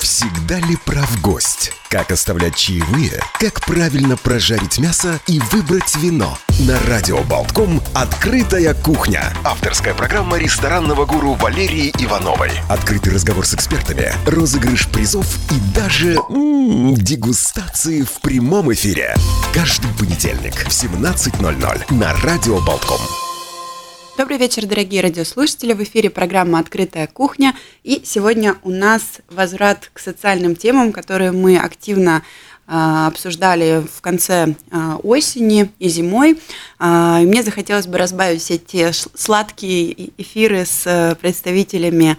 Всегда ли прав гость? Как оставлять чаевые? Как правильно прожарить мясо и выбрать вино? На Радио Болтком «Открытая кухня». Авторская программа ресторанного гуру Валерии Ивановой. Открытый разговор с экспертами, розыгрыш призов и даже м-м, дегустации в прямом эфире. Каждый понедельник в 17.00 на Радио Болтком. Добрый вечер, дорогие радиослушатели. В эфире программа «Открытая кухня». И сегодня у нас возврат к социальным темам, которые мы активно а, обсуждали в конце а, осени и зимой. А, и мне захотелось бы разбавить все те сладкие эфиры с э, представителями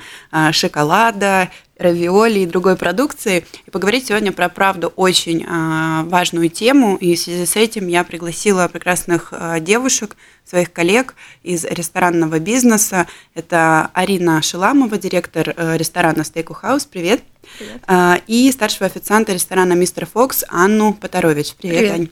шоколада, равиоли и другой продукции. И поговорить сегодня про, правду, очень важную тему. И в связи с этим я пригласила прекрасных девушек, своих коллег из ресторанного бизнеса. Это Арина Шиламова, директор э, ресторана Стейку Хаус. Привет. Привет. А, и старшего официанта ресторана Мистер Фокс Анну Поторович. Привет, Привет. Ань.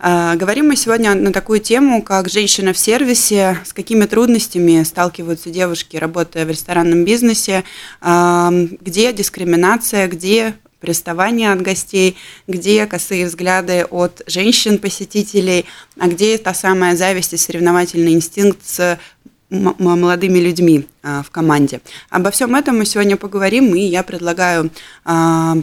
А, говорим мы сегодня на такую тему, как женщина в сервисе, с какими трудностями сталкиваются девушки, работая в ресторанном бизнесе, где дискриминация, где приставания от гостей, где косые взгляды от женщин-посетителей, а где та самая зависть и соревновательный инстинкт с молодыми людьми а, в команде. Обо всем этом мы сегодня поговорим, и я предлагаю а,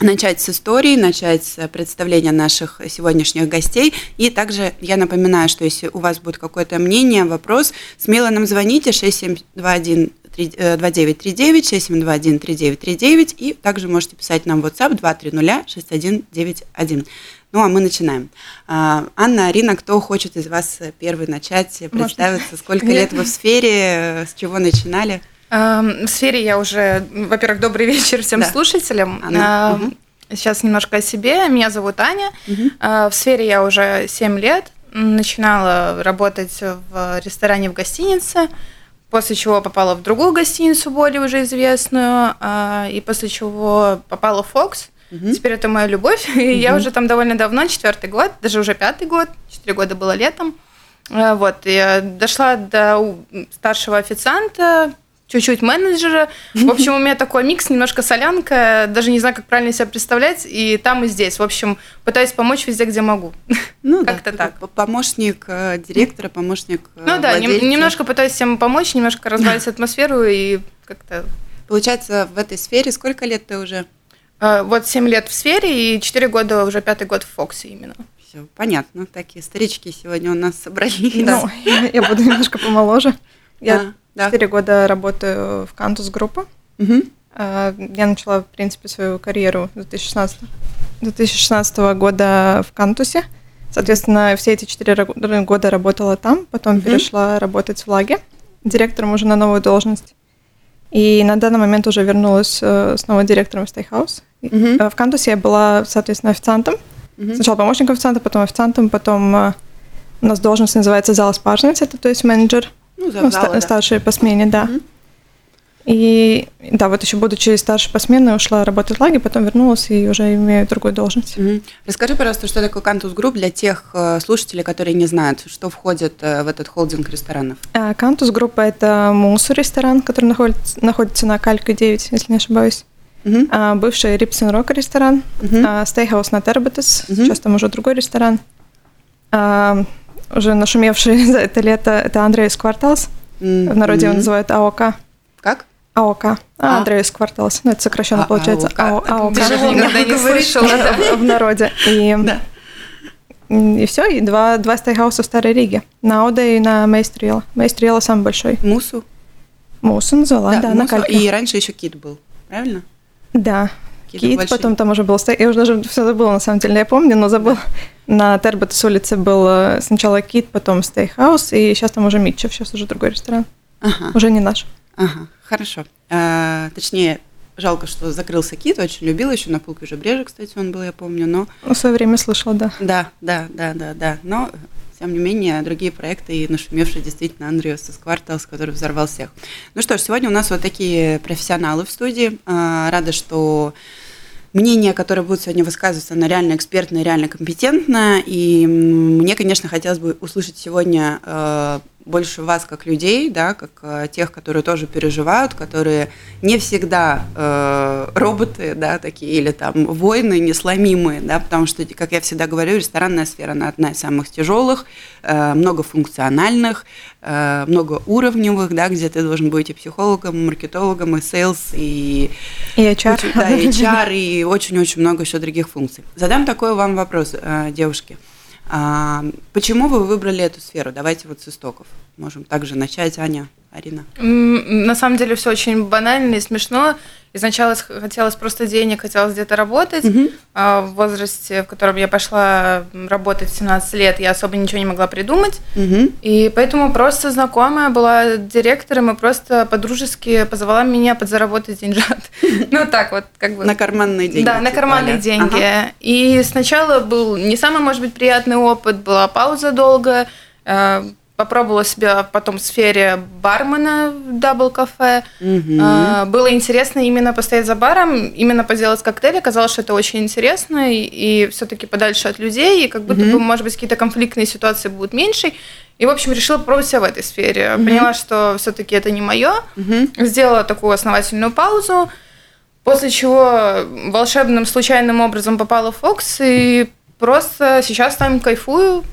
начать с истории, начать с представления наших сегодняшних гостей. И также я напоминаю, что если у вас будет какое-то мнение, вопрос, смело нам звоните 6721 2939 6721 3939 и также можете писать нам в WhatsApp 230 6191. Ну, а мы начинаем. А, Анна, Арина, кто хочет из вас первый начать, представиться? Можно? Сколько лет вы в сфере, с чего начинали? В сфере я уже, во-первых, добрый вечер всем да. слушателям. Анна. Угу. Сейчас немножко о себе. Меня зовут Аня. Угу. В сфере я уже 7 лет. Начинала работать в ресторане в гостинице после чего попала в другую гостиницу, более уже известную, а, и после чего попала в Fox. Угу. Теперь это моя любовь, и угу. я уже там довольно давно, четвертый год, даже уже пятый год, четыре года было летом. А, вот, я дошла до старшего официанта, чуть-чуть менеджера. В общем, у меня такой микс, немножко солянка, даже не знаю, как правильно себя представлять, и там, и здесь. В общем, пытаюсь помочь везде, где могу. Ну, как-то да, так. Помощник э, директора, помощник э, Ну да, владельца. немножко пытаюсь всем помочь, немножко разбавить атмосферу и как-то... Получается, в этой сфере сколько лет ты уже? Э, вот 7 лет в сфере и 4 года, уже пятый год в Фоксе именно. Все, понятно. Такие старички сегодня у нас собрались. Ну, я буду немножко помоложе. Я Четыре да. года работаю в Кантус Групп. Угу. Я начала, в принципе, свою карьеру 2016, 2016 года в Кантусе. Соответственно, все эти четыре года работала там, потом угу. перешла работать в Лаге, директором уже на новую должность. И на данный момент уже вернулась э, снова директором в Стейхаус. Угу. В Кантусе я была, соответственно, официантом. Угу. Сначала помощником официанта, потом официантом, потом э, у нас должность называется zāles pārzinis, это то есть менеджер. Ну, ну ста- да. старшие по смене, да. Угу. И да, вот еще будучи старшей по смене, ушла работать в лаге, потом вернулась и уже имею другую должность. Угу. Расскажи, пожалуйста, что такое Кантус Групп для тех э, слушателей, которые не знают, что входит э, в этот холдинг ресторанов? Кантус Группа – это Muusu ресторан, который находится, находится на Калька 9, если не ошибаюсь. Uh-huh. А, бывший Ribs'n Rock ресторан, uh-huh. Стейхаус на Тербетес, uh-huh. сейчас там уже другой ресторан. А, уже нашумевший за это лето, это Andrejostas kvartāls. Mm-hmm. В народе его называют AOK. Как? AOK. А, а. Andrejostas kvartāls. Ну, это сокращенно а, получается. AOK. AOK. Тяжело никогда не слышала. В народе. И, да. и все, и два, два стейхауса в Старой Риге. На Audēju и на Meistaru iela. Meistaru iela самый большой. Muusu? Muusu назвала, да, да на кальке. И раньше еще Кит был, правильно? Да. Кит, большие. потом там уже был... Я уже даже все забыла, на самом деле, я помню, но забыла. На Тербетес улице был э, сначала Кит, потом Стейхаус, и сейчас там уже Митчев, сейчас уже другой ресторан. Ага. Уже не наш. Ага, хорошо. А, точнее, жалко, что закрылся Кит, очень любил еще на Pulkveža Brieža, кстати, он был, я помню, но... В свое время слышала, да. Да, да, да, да, да. Но тем не менее, другие проекты и нашумевший действительно Андреас из Кварталс, который взорвал всех. Ну что ж, сегодня у нас вот такие профессионалы в студии. А, рада, что мнение, которое будет сегодня высказываться, оно реально экспертное, реально компетентное. И мне, конечно, хотелось бы услышать сегодня э, больше вас как людей, да, как э, тех, которые тоже переживают, которые не всегда э, роботы, да, такие, или там воины несломимые, да, потому что, как я всегда говорю, ресторанная сфера, она одна из самых тяжелых, э, многофункциональных, э, многоуровневых, да, где ты должен быть и психологом, и маркетологом, и sales, и... И HR. Да, и HR, и очень-очень много еще других функций. Задам такой вам вопрос, э, девушки. А, почему вы выбрали эту сферу? Давайте вот с истоков. Можем также начать, Аня. Арина? На самом деле все очень банально и смешно. Изначально хотелось просто денег, хотелось где-то работать. Угу. А в возрасте, в котором я пошла работать в 17 лет, я особо ничего не могла придумать. Угу. И поэтому просто знакомая была директором и просто по-дружески позвала меня подзаработать деньжат. Ну так вот, как бы. На карманные деньги. Да, на карманные деньги. И сначала был не самый, может быть, приятный опыт, была пауза долгая э, попробовала себя потом в сфере бармена в дабл кафе. Угу. Было интересно именно постоять за баром, именно поделать коктейли. Оказалось, что это очень интересно, и, и все-таки подальше от людей, и как будто угу. бы, может быть, какие-то конфликтные ситуации будут меньше. И, в общем, решила попробовать себя в этой сфере. Угу. Поняла, что все-таки это не мое. Угу. Сделала такую основательную паузу. После чего волшебным случайным образом попала в Fox и просто сейчас там кайфую,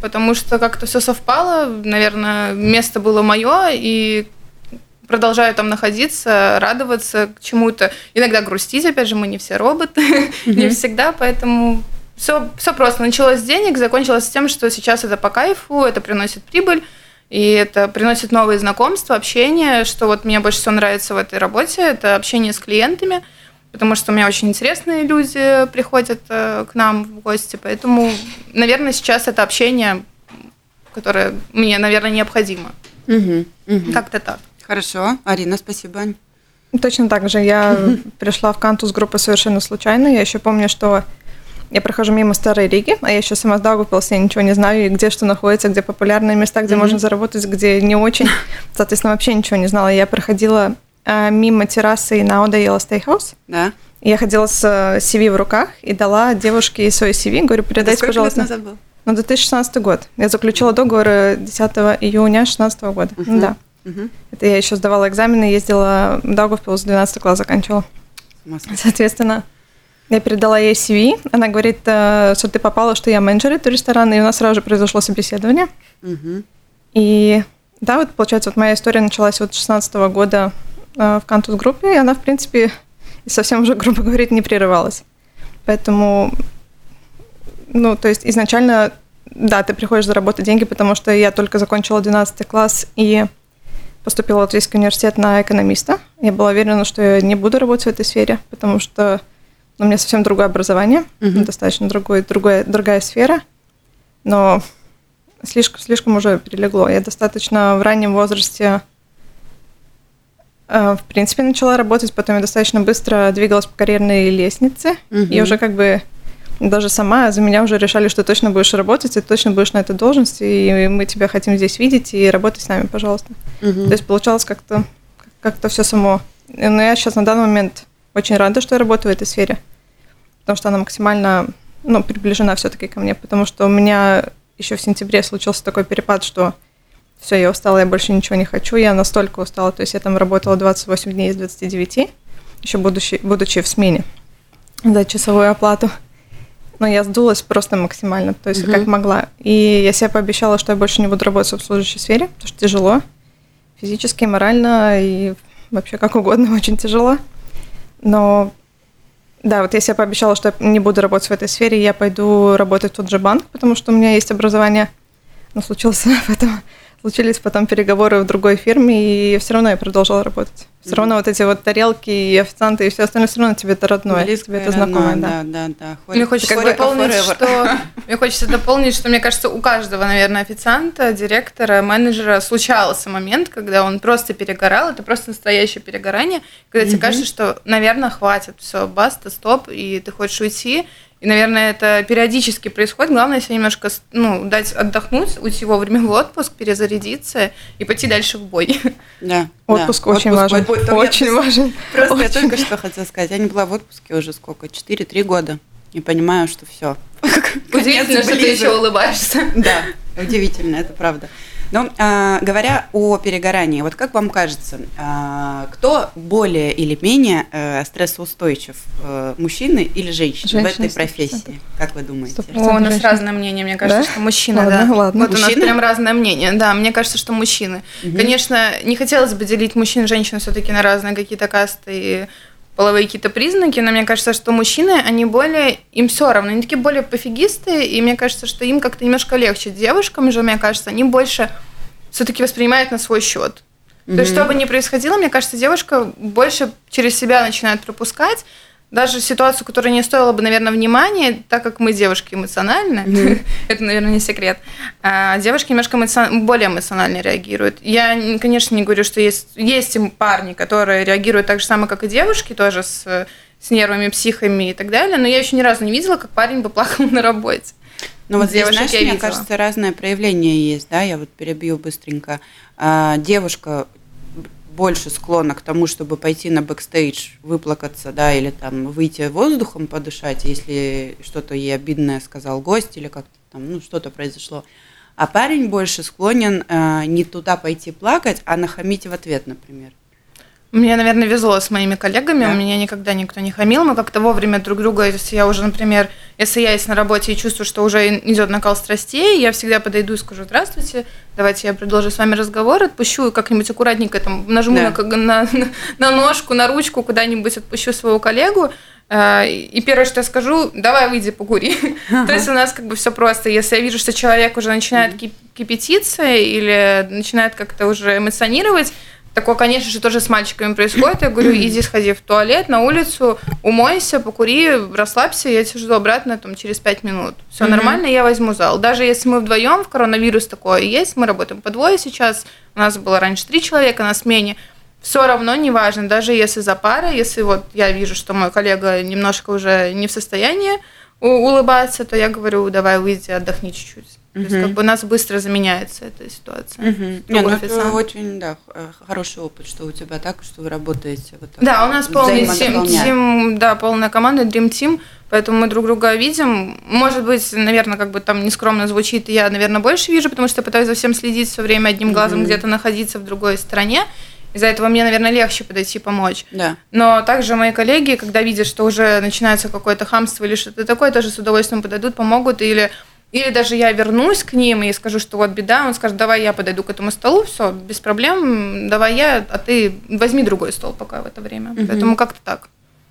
потому что как-то все совпало. Наверное, место было мое, и продолжаю там находиться, радоваться к чему-то. Иногда грустить, опять же, мы не все роботы, не всегда, поэтому все, все просто. Началось с денег, закончилось с тем, что сейчас это по кайфу, это приносит прибыль, и это приносит новые знакомства, общение, что вот мне больше всего нравится в этой работе, это общение с клиентами – потому что у меня очень интересные люди приходят э, к нам в гости, поэтому, наверное, сейчас это общение, которое мне, наверное, необходимо. Угу, угу. Как-то так. Хорошо. Арина, спасибо. Точно так же. Я пришла в Кантус группы совершенно случайно. Я еще помню, что я прохожу мимо Старой Риги, а я еще сама с Даугавпилса, я ничего не знаю, где что находится, где популярные места, где mm-hmm. можно заработать, где не очень. Соответственно, вообще ничего не знала. Я проходила мимо террасы на Ода Yellow Steakhouse. Да. Я ходила с CV в руках и дала девушке свой CV. Говорю, передайте, Это пожалуйста. Лет назад был? Ну, 2016 год. Я заключила договор 10 июня 2016 года. Uh-huh. Да. Uh-huh. Это я еще сдавала экзамены, ездила в Даугавпилс, 12 класс заканчивала. Соответственно, я передала ей CV. Она говорит, э, что ты попала, что я менеджер этого ресторана, и у нас сразу же произошло собеседование. Uh-huh. И да, вот получается, вот моя история началась вот 16 года Э, в Кантус-группе, и она, в принципе, совсем уже, грубо говоря, не прерывалась. Поэтому, ну, то есть изначально, да, ты приходишь заработать деньги, потому что я только закончила 12 класс и поступила в Латвийский университет на экономиста. Я была уверена, что я не буду работать в этой сфере, потому что ну, у меня совсем другое образование, mm-hmm. достаточно другой, другой, другая сфера, но слишком, слишком уже перелегло. Я достаточно в раннем возрасте Э, в принципе, начала работать, потом я достаточно быстро двигалась по карьерной лестнице, угу. и уже как бы даже сама за меня уже решали, что точно будешь работать, и точно будешь на этой должности, и мы тебя хотим здесь видеть, и работай с нами, пожалуйста. Угу. То есть получалось как-то как-то все само. Но я сейчас на данный момент очень рада, что я работаю в этой сфере, потому что она максимально ну, приближена все-таки ко мне, потому что у меня еще в сентябре случился такой перепад, что все, я устала, я больше ничего не хочу, я настолько устала, то есть я там работала 28 дней из 29, еще будучи, будучи в смене за часовую оплату. Но я сдулась просто максимально, то есть угу. как могла. И я себе пообещала, что я больше не буду работать в обслуживающей сфере, потому что тяжело, физически, морально и вообще как угодно, очень тяжело. Но да, вот я себе пообещала, что я не буду работать в этой сфере, я пойду работать в тот же банк, потому что у меня есть образование. Но случился потом случились потом переговоры в другой фирме, и все равно я продолжала работать. Все mm-hmm. равно вот эти вот тарелки и официанты и все остальное, все равно тебе это родное, Близкое, тебе это знакомое, да. Да, да, да. Мне хочется дополнить, что мне хочется дополнить, что мне кажется, у каждого, наверное, официанта, директора, менеджера случался момент, когда он просто перегорал, это просто настоящее перегорание, когда mm-hmm. тебе кажется, что, наверное, хватит, все, баста, стоп, и ты хочешь уйти, и наверное, это периодически происходит. Главное себе немножко ну, дать отдохнуть, уйти вовремя в отпуск, перезарядиться и пойти дальше в бой. Да. Отпуск да. очень отпуск, важен. Бой, бой, очень важен. Просто очень. я только что хотела сказать, я не была в отпуске уже сколько? 4-3 года. И понимаю, что все. Удивительно, что ты еще улыбаешься. Да, удивительно, это правда. Но а, говоря о перегорании, вот как вам кажется, а, кто более или менее а, стрессоустойчив, а, мужчины или женщины Женщина, в этой профессии? Как вы думаете? О, у нас разное мнение, мне кажется, да? что мужчины, ладно, да. Ладно. Вот мужчины? у нас прям разное мнение, да, мне кажется, что мужчины. Угу. Конечно, не хотелось бы делить мужчин и женщин все-таки на разные какие-то касты и половые какие-то признаки, но мне кажется, что мужчины, они более, им все равно, они такие более пофигисты, и мне кажется, что им как-то немножко легче. Девушкам же, мне кажется, они больше все-таки воспринимают на свой счет. Mm-hmm. То есть, что бы ни происходило, мне кажется, девушка больше через себя начинает пропускать, даже ситуацию, которая не стоила бы, наверное, внимания, так как мы девушки эмоциональны, mm-hmm. это, наверное, не секрет, а девушки немножко более эмоционально реагируют. Я, конечно, не говорю, что есть, есть парни, которые реагируют так же самое, как и девушки, тоже с, с нервами, психами и так далее, но я еще ни разу не видела, как парень бы плакал на работе. Ну вот здесь, знаешь, мне кажется, разное проявление есть, да, я вот перебью быстренько. А, девушка больше склонна к тому, чтобы пойти на бэкстейдж, выплакаться, да, или там выйти воздухом подышать, если что-то ей обидное сказал гость или как-то там, ну, что-то произошло. А парень больше склонен э, не туда пойти плакать, а нахамить в ответ, например. Мне, наверное, везло с моими коллегами, да. у меня никогда никто не хамил, мы как-то вовремя друг друга, если я уже, например, если я есть на работе и чувствую, что уже идет накал страстей, я всегда подойду и скажу «Здравствуйте, давайте я продолжу с вами разговор, отпущу как-нибудь аккуратненько, там, нажму да. на, на, на ножку, на ручку куда-нибудь, отпущу своего коллегу, э, и первое, что я скажу, давай выйди покури. То есть у нас как бы все просто. Если я вижу, что человек уже начинает кипятиться или начинает как-то уже эмоционировать, Такое, конечно же, тоже с мальчиками происходит. Я говорю, иди сходи в туалет, на улицу, умойся, покури, расслабься, я тебя жду обратно там, через пять минут. Все mm-hmm. нормально, я возьму зал. Даже если мы вдвоем, в коронавирус такое есть, мы работаем по двое сейчас, у нас было раньше три человека на смене, все равно не важно, даже если за пара, если вот я вижу, что мой коллега немножко уже не в состоянии улыбаться, то я говорю, давай выйди, отдохни чуть-чуть. То есть как бы у нас быстро заменяется эта ситуация. Угу. Не, ну, это очень да, э, хороший опыт, что у тебя так, что вы работаете. Вот да, у нас полный тим, да, полная команда, Dream Team, поэтому мы друг друга видим. Может быть, наверное, как бы там нескромно звучит, я, наверное, больше вижу, потому что пытаюсь за всем следить все время одним глазом, угу. где-то находиться в другой стране. Из-за этого мне, наверное, легче подойти помочь. Да. Но также мои коллеги, когда видят, что уже начинается какое-то хамство или что-то такое, тоже с удовольствием подойдут, помогут или или даже я вернусь к ним и скажу, что вот беда, он скажет, давай я подойду к этому столу, все, без проблем, давай я, а ты возьми другой стол пока в это время. Угу. Поэтому как-то так.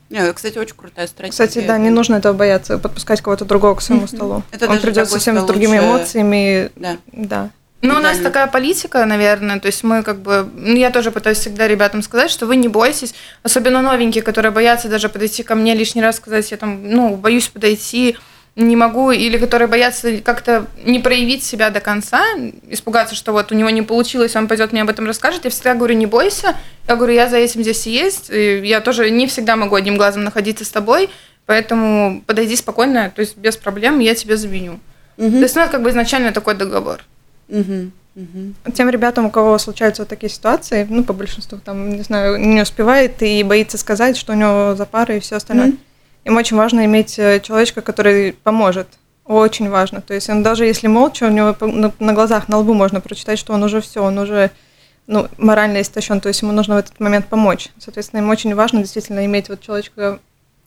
Не, кстати, очень крутая стратегия. Кстати, да, не нужно этого бояться, подпускать кого-то другого к своему столу. Это Он придет совсем с другими лучше... эмоциями. Да. да. Ну, у нас такая политика, наверное, то есть мы как бы, ну, я тоже пытаюсь всегда ребятам сказать, что вы не бойтесь, особенно новенькие, которые боятся даже подойти ко мне лишний раз сказать, я там, ну, боюсь подойти, не могу, или которые боятся как-то не проявить себя до конца, испугаться, что вот у него не получилось, он пойдет мне об этом расскажет, я всегда говорю, не бойся, я говорю, я за этим здесь и есть, и я тоже не всегда могу одним глазом находиться с тобой, поэтому подойди спокойно, то есть без проблем, я тебе заменю. Угу. То есть, ну, это как бы изначально такой договор. Угу. Угу. Тем ребятам, у кого случаются вот такие ситуации, ну, по большинству, там, не знаю, не успевает и боится сказать, что у него за парой и все остальное. Угу им очень важно иметь э, человечка, который поможет. Очень важно. То есть он даже если молча, у него на глазах, на лбу можно прочитать, что он уже все, он уже ну, морально истощен, то есть ему нужно в этот момент помочь. Соответственно, им очень важно действительно иметь вот человечка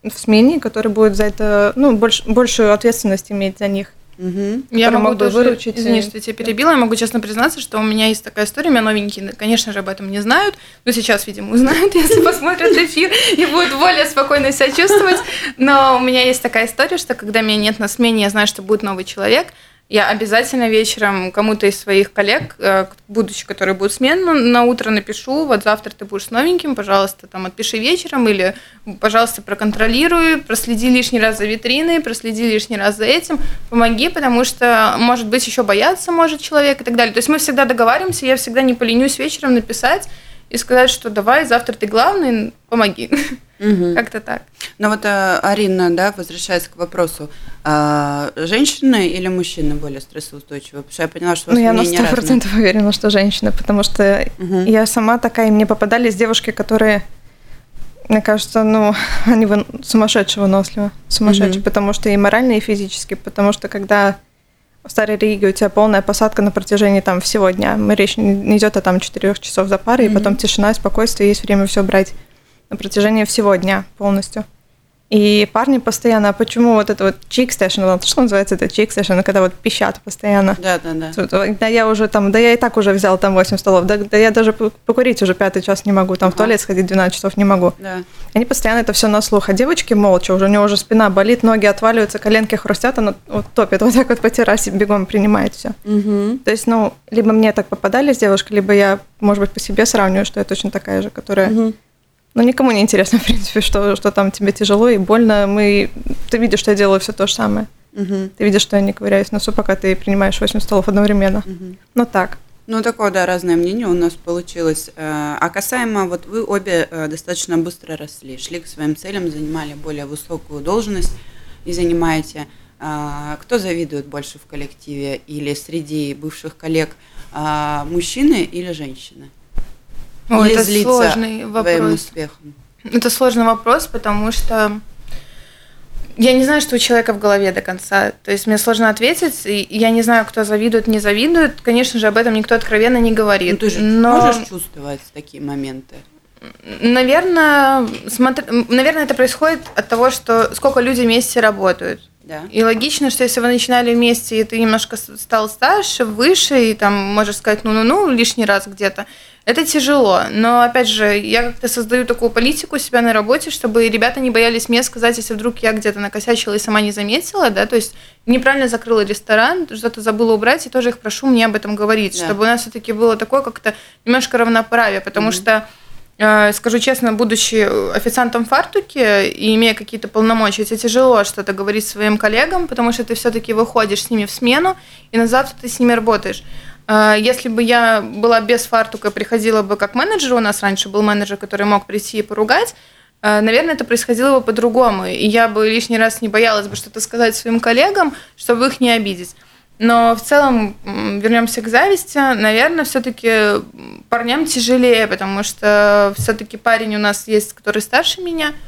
в смене, который будет за это, ну, больш, большую ответственность иметь за них. Угу. Я могу тоже, выручить. Извини, что я тебя перебила. Я могу честно признаться, что у меня есть такая история. У меня новенькие, конечно же, об этом не знают. Но сейчас, видимо, узнают, если посмотрят эфир и будут более спокойно себя чувствовать. Но у меня есть такая история, что когда меня нет на смене, я знаю, что будет новый человек – я обязательно вечером кому-то из своих коллег, э, будущих, которые будут смену, на утро напишу, вот завтра ты будешь новеньким, пожалуйста, там отпиши вечером, или, пожалуйста, проконтролируй, проследи лишний раз за витриной, проследи лишний раз за этим, помоги, потому что, может быть, еще бояться может человек и так далее. То есть мы всегда договариваемся, я всегда не поленюсь вечером написать и сказать, что давай, завтра ты главный, помоги. Угу. Как-то так. Ну вот, э, Арина, да, возвращаясь к вопросу, а, женщины или мужчины более стрессоустойчивы? Потому что я поняла, что у вас Ну, я на сто процентов уверена, что женщины, потому что угу. я сама такая, мне попадались девушки, которые, мне кажется, ну, они сумасшедшие выносливы, сумасшедшие, угу. потому что и морально, и физически, потому что когда в Старой Риге у тебя полная посадка на протяжении там всего дня, мы речь не идет о там четырех часов за парой, mm и потом тишина, спокойствие, есть время все брать на протяжении всего дня полностью. И парни постоянно, а почему вот это вот чик station, что называется это чик station, когда вот пищат постоянно. Да, да, да. Да я уже там, да я и так уже взял там 8 столов, да, да я даже покурить уже пятый час не могу, там ага. в туалет сходить 12 часов не могу. Да. Они постоянно это все на слух, а девочки молча, уже у нее уже спина болит, ноги отваливаются, коленки хрустят, она вот топит, вот так вот по террасе бегом принимает все. Угу. То есть, ну, либо мне так попадались девушки, либо я, может быть, по себе сравниваю, что я точно такая же, которая... Угу но никому не интересно, в принципе, что, что там тебе тяжело и больно. Мы... Ты видишь, что я делаю все то же самое. Угу. Ты видишь, что я не ковыряюсь в носу, пока ты принимаешь 8 столов одновременно. Угу. Ну так. Ну, такое, да, разное мнение у нас получилось. Э, а касаемо, вот вы обе э, достаточно быстро росли, шли к своим целям, занимали более высокую должность и занимаете. А, кто завидует больше в коллективе или среди бывших коллег, мужчины или женщины? О, Или это сложный вопрос. успехом? Это сложный вопрос, потому что я не знаю, что у человека в голове до конца. То есть мне сложно ответить. И я не знаю, кто завидует, не завидует. Конечно же, об этом никто откровенно не говорит. Ну, ты же но... можешь чувствовать такие моменты? Наверное, смотр... Наверное, это происходит от того, что сколько люди вместе работают. Да. И логично, что если вы начинали вместе, и ты немножко стал старше, выше, и там можешь сказать ну-ну-ну лишний раз где-то, это тяжело, но опять же, я как-то создаю такую политику у себя на работе, чтобы ребята не боялись мне сказать, если вдруг я где-то накосячила и сама не заметила, да, то есть неправильно закрыла ресторан, что-то забыла убрать, и тоже их прошу мне об этом говорить, да. чтобы у нас все-таки было такое как-то немножко равноправие, потому mm-hmm. что э, Скажу честно, будучи официантом в фартуке и имея какие-то полномочия, тебе тяжело что-то говорить своим коллегам, потому что ты все-таки выходишь с ними в смену, и на завтра ты с ними работаешь. А, если бы я была без фартука, приходила бы как менеджер, у нас раньше был менеджер, который мог прийти и поругать, а, наверное, это происходило бы по-другому. И я бы лишний раз не боялась бы что-то сказать своим коллегам, чтобы их не обидеть. Но в целом, вернемся к зависти, наверное, все-таки парням тяжелее, потому что все-таки парень у нас есть, который старше меня –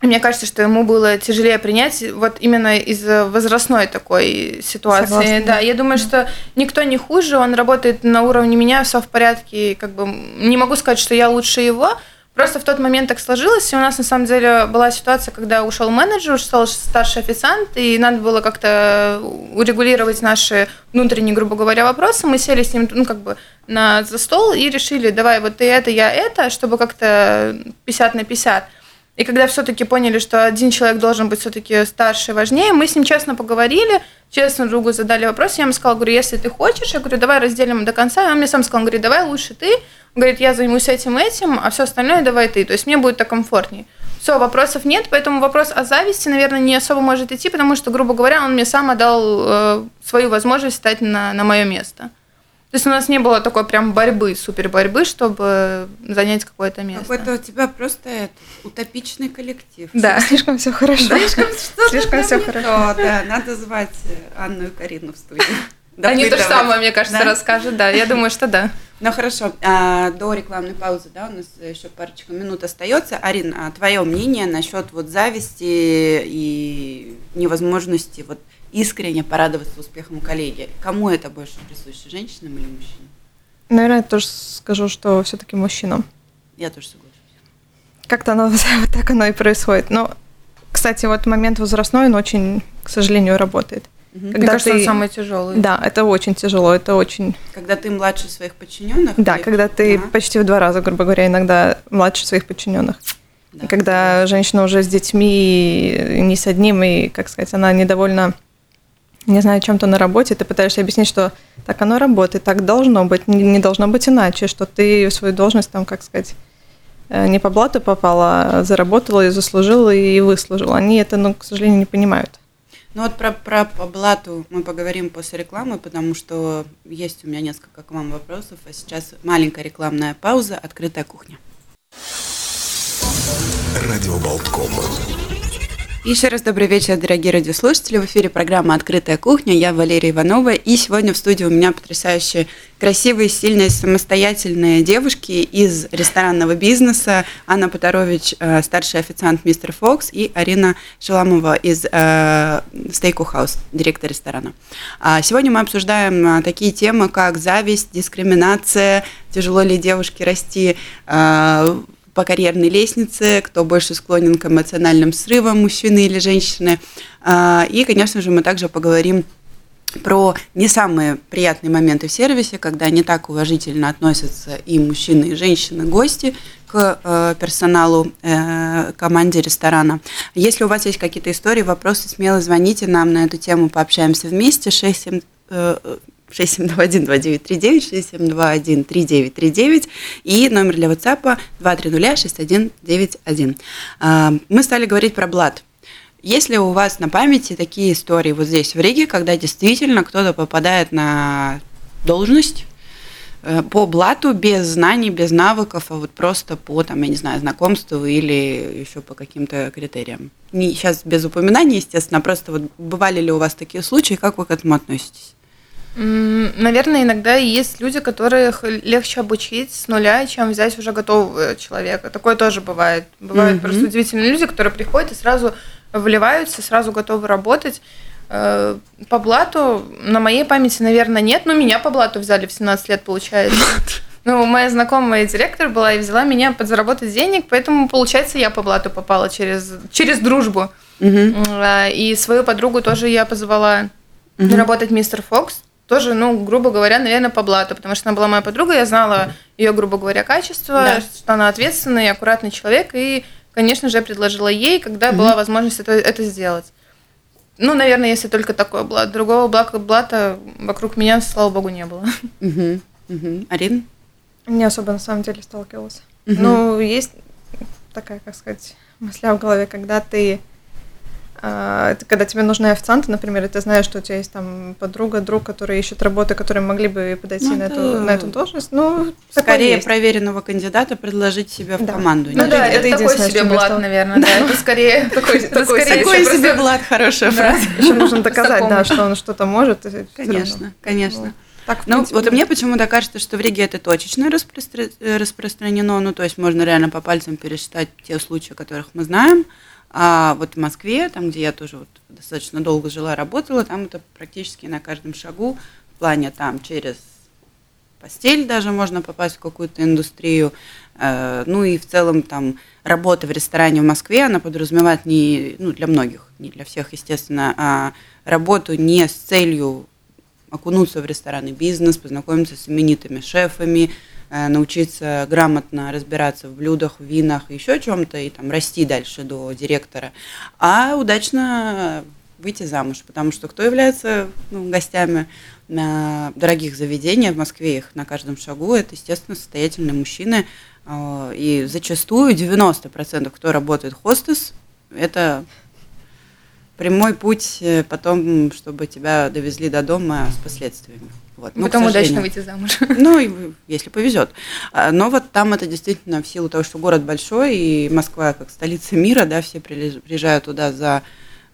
мне кажется, что ему было тяжелее принять вот именно из возрастной такой ситуации. Согласна, да. да, я думаю, что никто не хуже, он работает на уровне меня, все в порядке, как бы не могу сказать, что я лучше его. Просто в тот момент так сложилось, и у нас на самом деле была ситуация, когда ушел менеджер, ушел старший официант, и надо было как-то урегулировать наши внутренние, грубо говоря, вопросы. Мы сели с ним, ну, как бы на, за стол и решили, давай вот ты это, я это, чтобы как-то 50 на 50. И когда все-таки поняли, что один человек должен быть все-таки старше, важнее, мы с ним честно поговорили, честно другу задали вопрос. Я ему сказала, говорю, если ты хочешь, я говорю, давай разделим до конца. И он мне сам сказал, он говорит, давай лучше ты. Он говорит, я займусь этим этим, а все остальное давай ты. То есть мне будет так комфортнее. Все, вопросов нет, поэтому вопрос о зависти, наверное, не особо может идти, потому что, грубо говоря, он мне сам отдал э, свою возможность стать на, на мое место. То есть у нас не было такой прям борьбы, супер борьбы, чтобы занять какое-то место. Какой-то у тебя просто это, утопичный коллектив. Да, слишком все хорошо. Слишком, слишком все хорошо. Да, надо звать Анну и Карину в студию. Они то же самое, мне кажется, расскажут, да, я думаю, что да. Ну хорошо, а, до рекламной паузы, да, у нас еще парочка минут остается. Арин, а твое мнение насчет вот зависти и невозможности вот искренне порадоваться успехом коллеги. Кому это больше присуще, женщинам или мужчинам? Наверное, я тоже скажу, что все-таки мужчинам. Я тоже соглашусь. Как-то оно вот так оно и происходит. Но, кстати, вот момент возрастной, он очень, к сожалению, работает. Угу. Когда Мне кажется, ты... он самый тяжелый. Да, это очень тяжело, это очень. Когда ты младше своих подчиненных. Да, или... когда ты да. почти в два раза, грубо говоря, иногда младше своих подчиненных. Да. И когда женщина уже с детьми, не с одним, и, как сказать, она недовольна не знаю, чем-то на работе, ты пытаешься объяснить, что так оно работает, так должно быть, не, не должно быть иначе, что ты свою должность там, как сказать, э, не по блату попала, а заработала и заслужила и выслужила. Они это, ну, к сожалению, не понимают. Ну вот про, про по блату мы поговорим после рекламы, потому что есть у меня несколько к вам вопросов, а сейчас маленькая рекламная пауза, открытая кухня. Радио Болтком. Еще раз добрый вечер, дорогие радиослушатели. В эфире программа «Открытая кухня». Я Валерия Иванова. И сегодня в студии у меня потрясающие, красивые, сильные, самостоятельные девушки из ресторанного бизнеса. Анна Поторович, э, старший официант «Мистер Фокс», и Арина Шаламова из э, «Стейку Хаус», директор ресторана. А сегодня мы обсуждаем э, такие темы, как зависть, дискриминация, тяжело ли девушке расти по карьерной лестнице, кто больше склонен к эмоциональным срывам, мужчины или женщины. А, и, конечно же, мы также поговорим про не самые приятные моменты в сервисе, когда не так уважительно относятся и мужчины, и женщины, гости к э, персоналу, э, команде ресторана. Если у вас есть какие-то истории, вопросы, смело звоните нам на эту тему, пообщаемся вместе. 6, 7, э, 6721-2939, 6721-3939 и номер для WhatsApp 230-6191. А, мы стали говорить про блат. Есть ли у вас на памяти такие истории вот здесь, в Риге, когда действительно кто-то попадает на должность э, по блату без знаний, без навыков, а вот просто по, там, я не знаю, знакомству или еще по каким-то критериям? Не, сейчас без упоминаний, естественно, а просто вот бывали ли у вас такие случаи, как вы к этому относитесь? Наверное, иногда есть люди, которых легче обучить с нуля, чем взять уже готового человека. Такое тоже бывает. Бывают mm-hmm. просто удивительные люди, которые приходят и сразу вливаются, сразу готовы работать. Э, по блату на моей памяти, наверное, нет. Но меня по блату взяли в 17 лет, получается. Ну, моя знакомая директор была и взяла меня подзаработать денег, поэтому, получается, я по блату попала через, через дружбу. Mm-hmm. И свою подругу тоже я позвала mm-hmm. работать мистер Фокс тоже, ну, грубо говоря, наверное, по блату, потому что она была моя подруга, я знала ее, грубо говоря, качество, да. что она ответственный, аккуратный человек, и, конечно же, я предложила ей, когда угу. была возможность это, это сделать. Ну, наверное, если только такое блат. Другого блата, блата вокруг меня, слава богу, не было. Угу. Угу. Арин? Не особо, на самом деле, сталкивалась. Угу. Ну, есть такая, как сказать, мысля в голове, когда ты а, когда тебе нужны официанты, например, и ты знаешь, что у тебя есть там подруга, друг, который ищет работы, которые могли бы подойти ну, на, эту, на эту должность, ну, скорее проверенного кандидата предложить себя в да. команду. Ну да, это, это такой себе блат, наверное, да, это скорее такой, такой, такой себе блат, хорошая фраза. Еще нужно доказать, да, что он что-то может. Конечно, конечно. Так, ну, принципе, вот да. мне почему-то кажется, что в Риге это точечно распро- распространено, ну, то есть можно реально по пальцам пересчитать те случаи, о которых мы знаем, а вот в Москве, там, где я тоже вот достаточно долго жила, работала, там это практически на каждом шагу, в плане там через постель даже можно попасть в какую-то индустрию. Э, ну и в целом там работа в ресторане в Москве, она подразумевает не, ну для многих, не для всех, естественно, а работу не с целью окунуться в ресторанный бизнес, познакомиться с именитыми шефами, научиться грамотно разбираться в блюдах, в винах, еще чем-то, и там расти дальше до директора, а удачно выйти замуж, потому что кто является ну, гостями на дорогих заведениях в Москве, их на каждом шагу, это, естественно, состоятельные мужчины, э, и зачастую 90% кто работает хостес, это прямой путь э, потом, чтобы тебя довезли до дома с последствиями. Вот. Ну, Потом удачно выйти замуж. Ну, если повезет. А, но вот там это действительно в силу того, что город большой, и Москва как столица мира, да, все приезжают туда за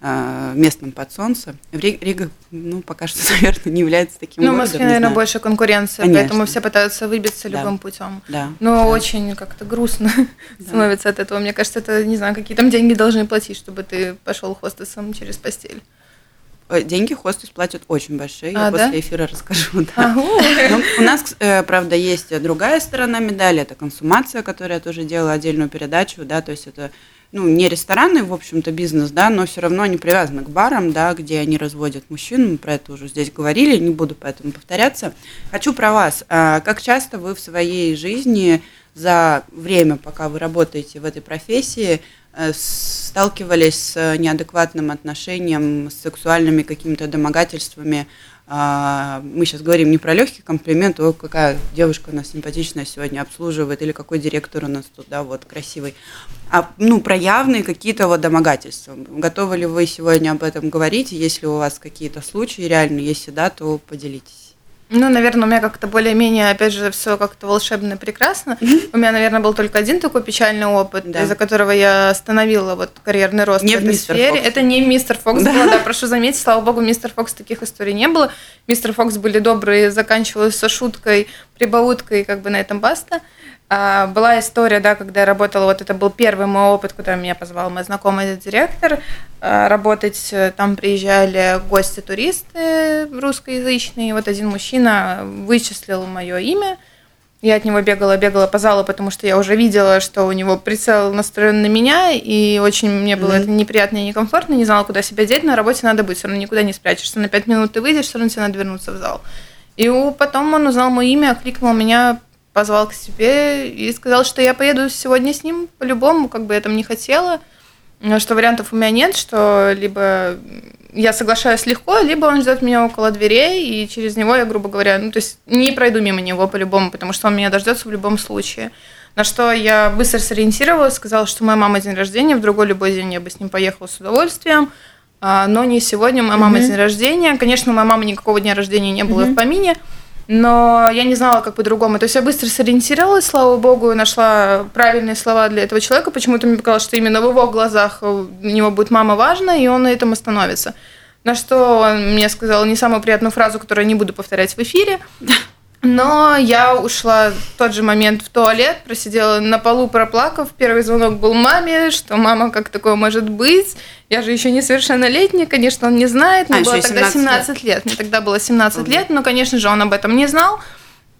а, местным под солнце. Рига, ну, пока что, наверное, не является таким Ну, в Москве, наверное, знаю. больше конкуренция, Конечно. поэтому все пытаются выбиться да. любым путем. Да. Но да. очень как-то грустно да. становится от этого. Мне кажется, это, не знаю, какие там деньги должны платить, чтобы ты пошел хостесом через постель. Э, деньги хостес платят очень большие. А, Я да? после эфира расскажу. Да. Ну, у нас, э, правда, есть другая сторона медали. Это консумация, которая тоже делала отдельную передачу. Да, то есть это ну, не ресторанный, в общем-то, бизнес, да, но все равно они привязаны к барам, да, где они разводят мужчин. Мы про это уже здесь говорили, не буду поэтому повторяться. Хочу про вас. А как часто вы в своей жизни за время, пока вы работаете в этой профессии, сталкивались с неадекватным отношением, с сексуальными какими-то домогательствами. А, мы сейчас говорим не про легкий комплимент, о, какая девушка у нас симпатичная сегодня обслуживает, или какой директор у нас тут, да, вот, красивый. А, ну, про явные какие-то вот домогательства. Готовы ли вы сегодня об этом говорить? Если у вас какие-то случаи реальные, если да, то поделитесь. Ну, наверное, у меня как-то более-менее, опять же, все как-то волшебно прекрасно. У меня, наверное, был только один такой печальный опыт, да. из-за которого я остановила вот карьерный рост не в этой сфере. Фокс. Это не мистер Фокс да. был, да, прошу заметить, слава богу, мистер Фокс таких историй не было. Мистер Фокс были добрые, заканчивалось со шуткой, прибауткой, как бы на этом баста. А, была история, да, когда я работала, вот это был первый мой опыт, куда меня позвал мой знакомый директор а, работать. Там приезжали гости, туристы русскоязычные. Вот один мужчина вычислил мое имя. Я от него бегала, бегала по залу, потому что я уже видела, что у него прицел настроен на меня, и очень мне было mm-hmm. это неприятно и некомфортно, не знала, куда себя деть, на работе надо быть, все равно никуда не спрячешься. На пять минут ты выйдешь, все равно тебе надо вернуться в зал. И потом он узнал мое имя, окликнул меня позвал к себе и сказал, что я поеду сегодня с ним по-любому, как бы я там не хотела, что вариантов у меня нет, что либо я соглашаюсь легко, либо он ждет меня около дверей, и через него я, грубо говоря, ну, то есть не пройду мимо него по-любому, потому что он меня дождется в любом случае. На что я быстро сориентировалась, сказала, что моя мама день рождения, в другой любой день я бы с ним поехала с удовольствием, а, но не сегодня, моя мама mm-hmm. день рождения. Конечно, у моей мамы никакого дня рождения не было mm-hmm. в помине, но я не знала, как по-другому. То есть я быстро сориентировалась, слава богу, нашла правильные слова для этого человека. Почему-то мне показалось, что именно в его глазах у него будет мама важна, и он на этом остановится. На что он мне сказал не самую приятную фразу, которую я не буду повторять в эфире. Но я ушла в тот же момент в туалет, просидела на полу, проплакав. Первый звонок был маме, что мама, как такое может быть? Я же еще несовершеннолетняя, конечно, он не знает. Мне а, было тогда 17 лет. лет. Мне тогда было 17 угу. лет, но, конечно же, он об этом не знал.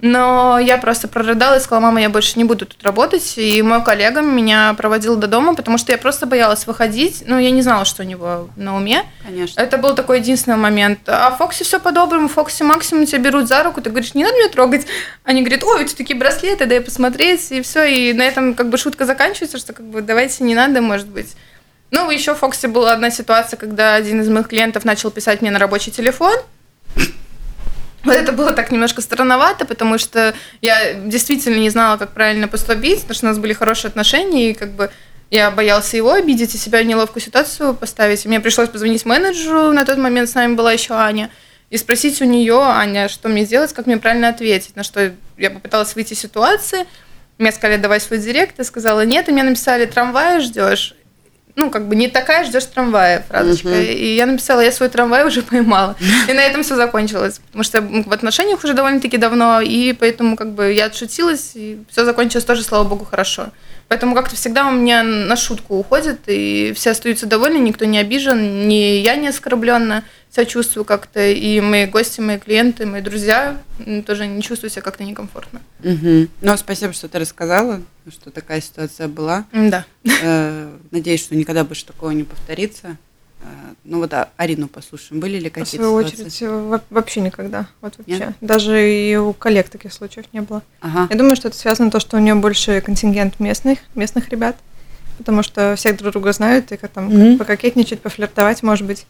Но я просто прорыдала и сказала, мама, я больше не буду тут работать. И мой коллега меня проводил до дома, потому что я просто боялась выходить. Ну, я не знала, что у него на уме. Конечно. Это был такой единственный момент. А в Фоксе все по-доброму. В Фоксе максимум тебя берут за руку, ты говоришь, не надо меня трогать. Они говорят, ой, у тебя такие браслеты, дай посмотреть. И все. И на этом как бы шутка заканчивается, что как бы давайте не надо, может быть. Ну, еще в Фоксе была одна ситуация, когда один из моих клиентов начал писать мне на рабочий телефон. Вот это было так немножко странновато, потому что я действительно не знала, как правильно поступить, потому что у нас были хорошие отношения, и как бы я боялся его обидеть и себя в неловкую ситуацию поставить. И мне пришлось позвонить менеджеру, на тот момент с нами была еще Аня, и спросить у нее, Аня, что мне сделать, как мне правильно ответить. На что я попыталась выйти из ситуации. Мне сказали, давай свой директ. Я сказала, нет, и мне написали, трамвая ждешь ну, как бы не такая ждешь трамвая, фразочка. Uh-huh. И я написала, я свой трамвай уже поймала. И на этом все закончилось. Потому что в отношениях уже довольно-таки давно, и поэтому как бы я отшутилась, и все закончилось тоже, слава богу, хорошо. Поэтому как-то всегда у меня на шутку уходит, и все остаются довольны, никто не обижен, ни я не оскорбленно себя чувствую как-то, и мои гости, мои клиенты, мои друзья тоже не чувствуют себя как-то некомфортно. Угу. Ну, спасибо, что ты рассказала, что такая ситуация была. Да. Э, надеюсь, что никогда больше такого не повторится. Э, ну вот а, Арину послушаем. Были ли какие-то В свою ситуации? очередь, вообще никогда. Вот вообще. Нет? Даже и у коллег таких случаев не было. Ага. Я думаю, что это связано с то, что у нее больше контингент местных, местных ребят, потому что все друг друга знают, и как там mm-hmm. пококетничать, пофлиртовать, может быть.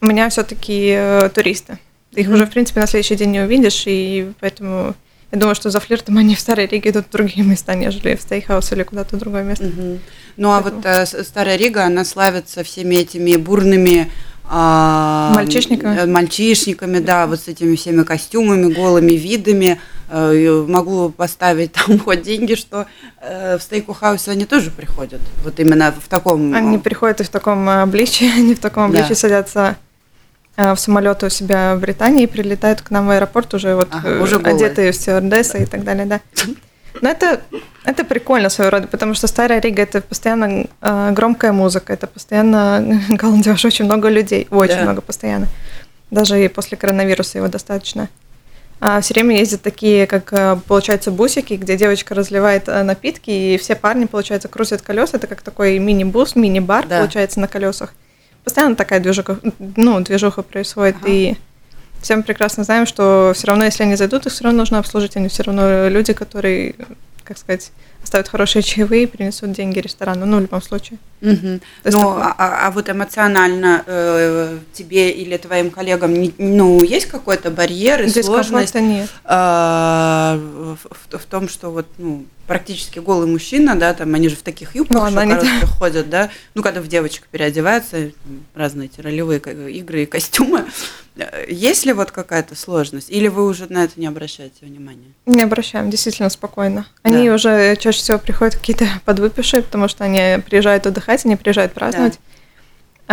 У меня все-таки э, туристы. Ты их mm-hmm. уже, в принципе, на следующий день не увидишь, и поэтому я думаю, что за флиртом они в Старой Риге идут в другие места, нежели в стейкхаус или куда-то в другое место. Mm-hmm. Ну а вот э, Старая Рига, она славится всеми этими бурными а, мальчишниками. Э, мальчишниками, да, вот с этими всеми костюмами, голыми видами. Э, могу поставить там хоть деньги, что э, в стейкхаусе они тоже приходят. Вот именно в таком... Они приходят и в таком обличии, они в таком обличии да. садятся в самолет у себя в Британии прилетают к нам в аэропорт уже вот ага, уже одетые в стюардессы и так далее, да. Но это, это прикольно своего рода, потому что Старая Рига – это постоянно э, громкая музыка, это постоянно галдеж, очень много людей, очень да. много постоянно. Даже и после коронавируса его достаточно. А все время ездят такие, как, э, получается, бусики, где девочка разливает э, напитки, и все парни, получается, крутят колеса. Это как такой мини-бус, мини-бар, да. получается, на колесах. Постоянно такая движуха, ну, движуха происходит, ага. и все мы прекрасно знаем, что все равно, если они зайдут, их все равно нужно обслужить. Они все равно люди, которые, как сказать, оставят хорошие чаевые и принесут деньги ресторану, ну, в любом случае. Угу. Ну, а, а, вот эмоционально э, тебе или твоим коллегам, ну, есть какой-то барьер и Здесь сложность нет. Э, в, в, в том, что вот, ну, практически голый мужчина, да, там они же в таких юбках ну, коротких ходят, да, ну, когда в девочек переодеваются, разные эти ролевые игры и костюмы, есть ли вот какая-то сложность, или вы уже на это не обращаете внимания? Не обращаем, действительно спокойно. Они да. уже чаще всего приходят какие-то подвыпившие, потому что они приезжают отдыхать, они приезжают праздновать. Да.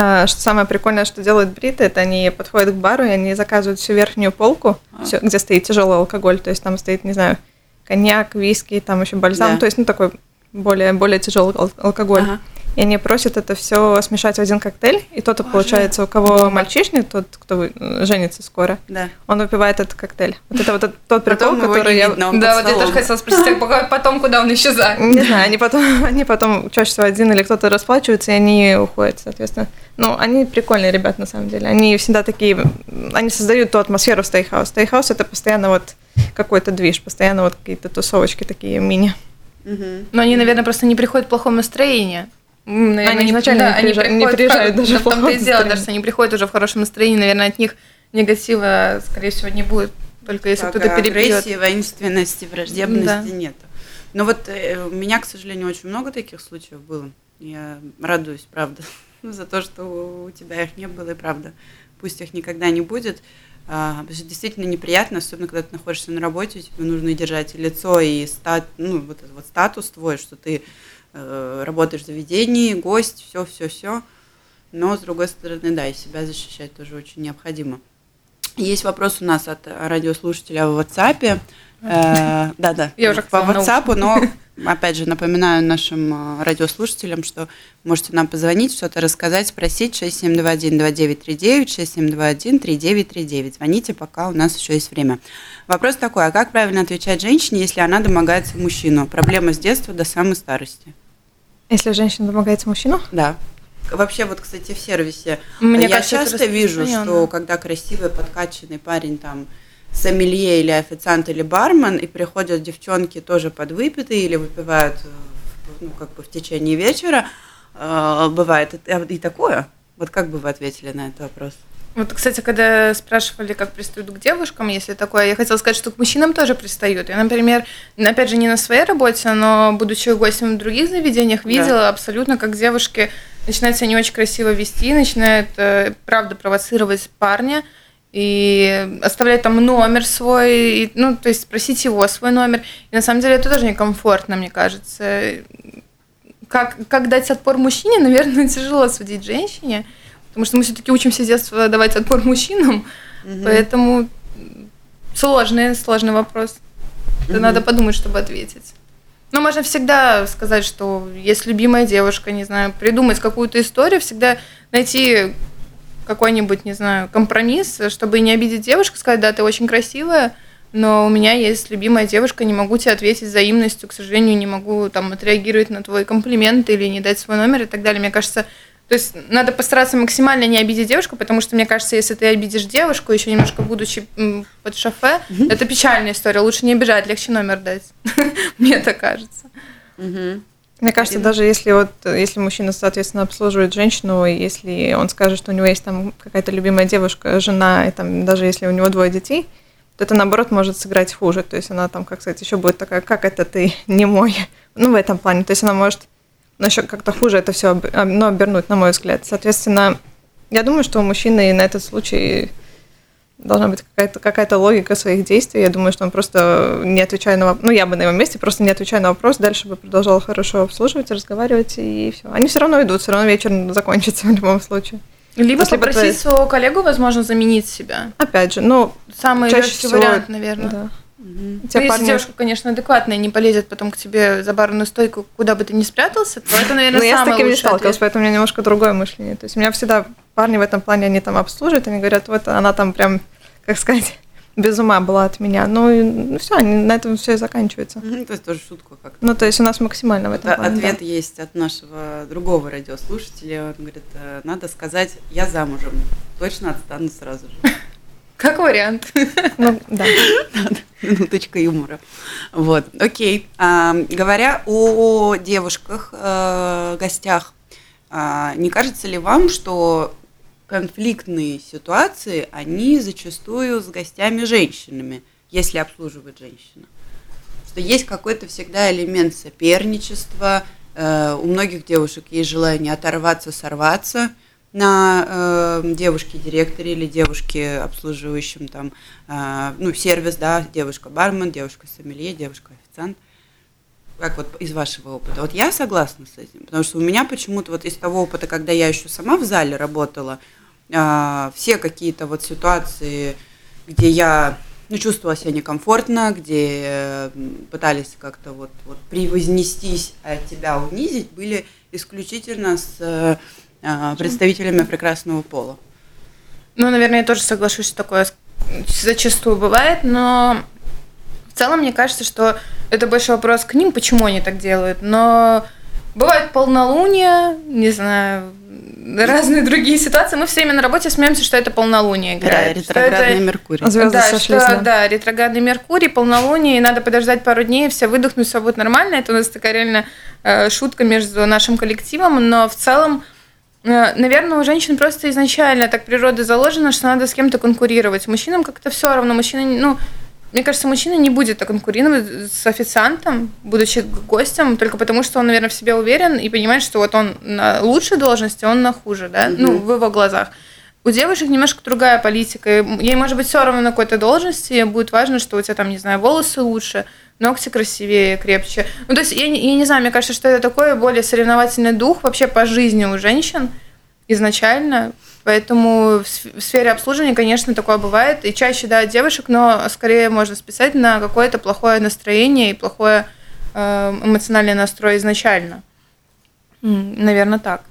А, что самое прикольное, что делают бриты, это они подходят к бару и они заказывают всю верхнюю полку, а. всё, где стоит тяжелый алкоголь, то есть там стоит, не знаю, коньяк, виски, там еще бальзам, да. то есть, ну, такой более, более тяжелый алкоголь. Ага. И они просят это все смешать в один коктейль, и тот, Боже. получается, у кого мальчишник, тот, кто женится скоро, да. он выпивает этот коктейль. Вот это вот тот прикол, потом который я... Видно, да, вот я тоже хотела спросить, а потом куда он исчезает? Не знаю, они потом, они потом чаще всего один или кто-то расплачивается, и они уходят, соответственно. Ну, они прикольные ребята, на самом деле. Они всегда такие, они создают ту атмосферу стейхаус. Стейхаус – это постоянно вот какой-то движ, постоянно вот какие-то тусовочки такие мини. Но они, наверное, просто не приходят в плохом настроении. Наверное, они изначально да, не, приходят, не приезжают даже да, в том-то и дело, даже если они приходят уже в хорошем настроении, наверное, от них негатива, скорее всего, не будет, только если кто-то перепьет. Агрессии, воинственности, враждебности да. нет. Но вот э, у меня, к сожалению, очень много таких случаев было. Я радуюсь, правда, за то, что у тебя их не было, и правда. Пусть их никогда не будет. А, потому что действительно неприятно, особенно когда ты находишься на работе, тебе нужно держать лицо и стат, ну, вот этот вот статус твой, что ты работаешь в заведении, гость, все, все, все. Но, с другой стороны, да, и себя защищать тоже очень необходимо. Есть вопрос у нас от радиослушателя в WhatsApp. Э, да-да, Я уже по WhatsApp, но опять же, напоминаю нашим э, радиослушателям, что можете нам позвонить, что-то рассказать, спросить 6721-2939, 6721-3939. Звоните, пока у нас еще есть время. Вопрос такой, а как правильно отвечать женщине, если она домогается мужчину? Проблема с детства до самой старости. Если женщина домогается мужчину? Да. Вообще, вот, кстати, в сервисе Мне я кажется, часто вижу, что когда красивый, подкачанный парень там сомелье или официант или бармен, и приходят девчонки тоже подвыпитые или выпивают ну, как бы в течение вечера. Э, бывает и, и такое. Вот как бы вы ответили на этот вопрос? Вот, кстати, когда спрашивали, как пристают к девушкам, если такое, я хотела сказать, что к мужчинам тоже пристают. Я, например, опять же, не на своей работе, но, будучи гостем в других заведениях, видела да. абсолютно, как девушки начинают себя не очень красиво вести, начинают, э, правда, провоцировать парня, и оставлять там номер свой, и, ну, то есть спросить его свой номер. И на самом деле это тоже некомфортно, мне кажется. Как, как дать отпор мужчине, наверное, тяжело судить женщине, потому что мы все-таки учимся с детства давать отпор мужчинам, угу. поэтому сложный, сложный вопрос. Это угу. надо подумать, чтобы ответить. Но можно всегда сказать, что есть любимая девушка, не знаю, придумать какую-то историю, всегда найти какой-нибудь, не знаю, компромисс, чтобы не обидеть девушку, сказать, да, ты очень красивая, но у меня есть любимая девушка, не могу тебе ответить взаимностью, к сожалению, не могу там отреагировать на твой комплимент или не дать свой номер и так далее. Мне кажется, то есть надо постараться максимально не обидеть девушку, потому что мне кажется, если ты обидишь девушку, еще немножко будучи под шофе, mm-hmm. это печальная история. Лучше не обижать, легче номер дать. Мне так кажется. Mm-hmm. Мне кажется, даже если вот если мужчина, соответственно, обслуживает женщину, если он скажет, что у него есть там какая-то любимая девушка, жена, и там даже если у него двое детей, то это наоборот может сыграть хуже. То есть она там, как сказать, еще будет такая, как это ты не мой. Ну, в этом плане. То есть она может ну, еще как-то хуже это все ну, обернуть, на мой взгляд. Соответственно, я думаю, что у мужчины на этот случай должна быть какая-то какая логика своих действий. Я думаю, что он просто не отвечая на вопрос, ну, я бы на его месте просто не отвечая на вопрос, дальше бы продолжал хорошо обслуживать, разговаривать, и все. Они все равно идут, все равно вечер закончится в любом случае. Либо Если попросить твои... своего коллегу, возможно, заменить себя. Опять же, ну, самый чаще всего, вариант, наверное. Да. Угу. Ну, если парни... девушка, конечно, адекватная, не полезет потом к тебе за барную стойку, куда бы ты ни спрятался, то это, наверное, самое Ну, я с таким не сталкивалась, поэтому у меня немножко другое мышление. То есть у меня всегда парни в этом плане, они там обслуживают, они говорят, вот она там прям, как сказать, без ума была от меня. Ну, ну все, на этом все и заканчивается. Mm-hmm, то есть тоже шутка как -то. Ну, то есть у нас максимально в этом плане. Ответ да. есть от нашего другого радиослушателя. Он говорит, «Э, надо сказать, я замужем. Точно отстану сразу же. Как вариант. Ну, да. Минуточка юмора. Вот, окей. А, говоря о девушках, э, гостях, А не кажется ли вам, что конфликтные ситуации, они зачастую с гостями женщинами, если обслуживает женщина? Что есть какой-то всегда элемент соперничества, э, у многих девушек есть желание оторваться, сорваться на э, девушке-директоре или девушке, обслуживающем там, э, ну, сервис, да, девушка-бармен, девушка-сомелье, девушка-официант – как вот из вашего опыта? Вот я согласна с этим, потому что у меня почему-то вот из того опыта, когда я еще сама в зале работала, э, все какие-то вот ситуации, где я ну, чувствовала себя некомфортно, где э, пытались как-то вот, вот превознестись, а тебя унизить, были исключительно с э, представителями прекрасного пола. Ну, наверное, я тоже соглашусь, что такое зачастую бывает, но в целом мне кажется, что это больше вопрос к ним, почему они так делают. Но бывает полнолуние, не знаю, разные другие ситуации. Мы все время на работе смеемся, что это полнолуние играет. Да, ретроградный это... Меркурий. Звезды да, сошлись, что, да. да, ретроградный Меркурий, полнолуние, и надо подождать пару дней, все выдохнуть, все будет нормально. Это у нас такая реально э, шутка между нашим коллективом, но в целом Наверное, у женщин просто изначально так природа заложена, что надо с кем-то конкурировать. Мужчинам как-то все равно. Мужчины, ну, мне кажется, мужчина не будет конкурировать с официантом, будучи гостем, только потому, что он, наверное, в себе уверен и понимает, что вот он на лучшей должности, он на хуже, да, mm-hmm. ну, в его глазах. У девушек немножко другая политика. Ей, может быть, все равно на какой-то должности, будет важно, что у тебя там, не знаю, волосы лучше, ногти красивее, крепче. Ну, то есть, я, я не знаю, мне кажется, что это такой более соревновательный дух вообще по жизни у женщин изначально. Поэтому в сфере обслуживания, конечно, такое бывает. И чаще, да, девушек, но скорее можно списать на какое-то плохое настроение и плохое э, эмоциональный настрой изначально. Наверное, так.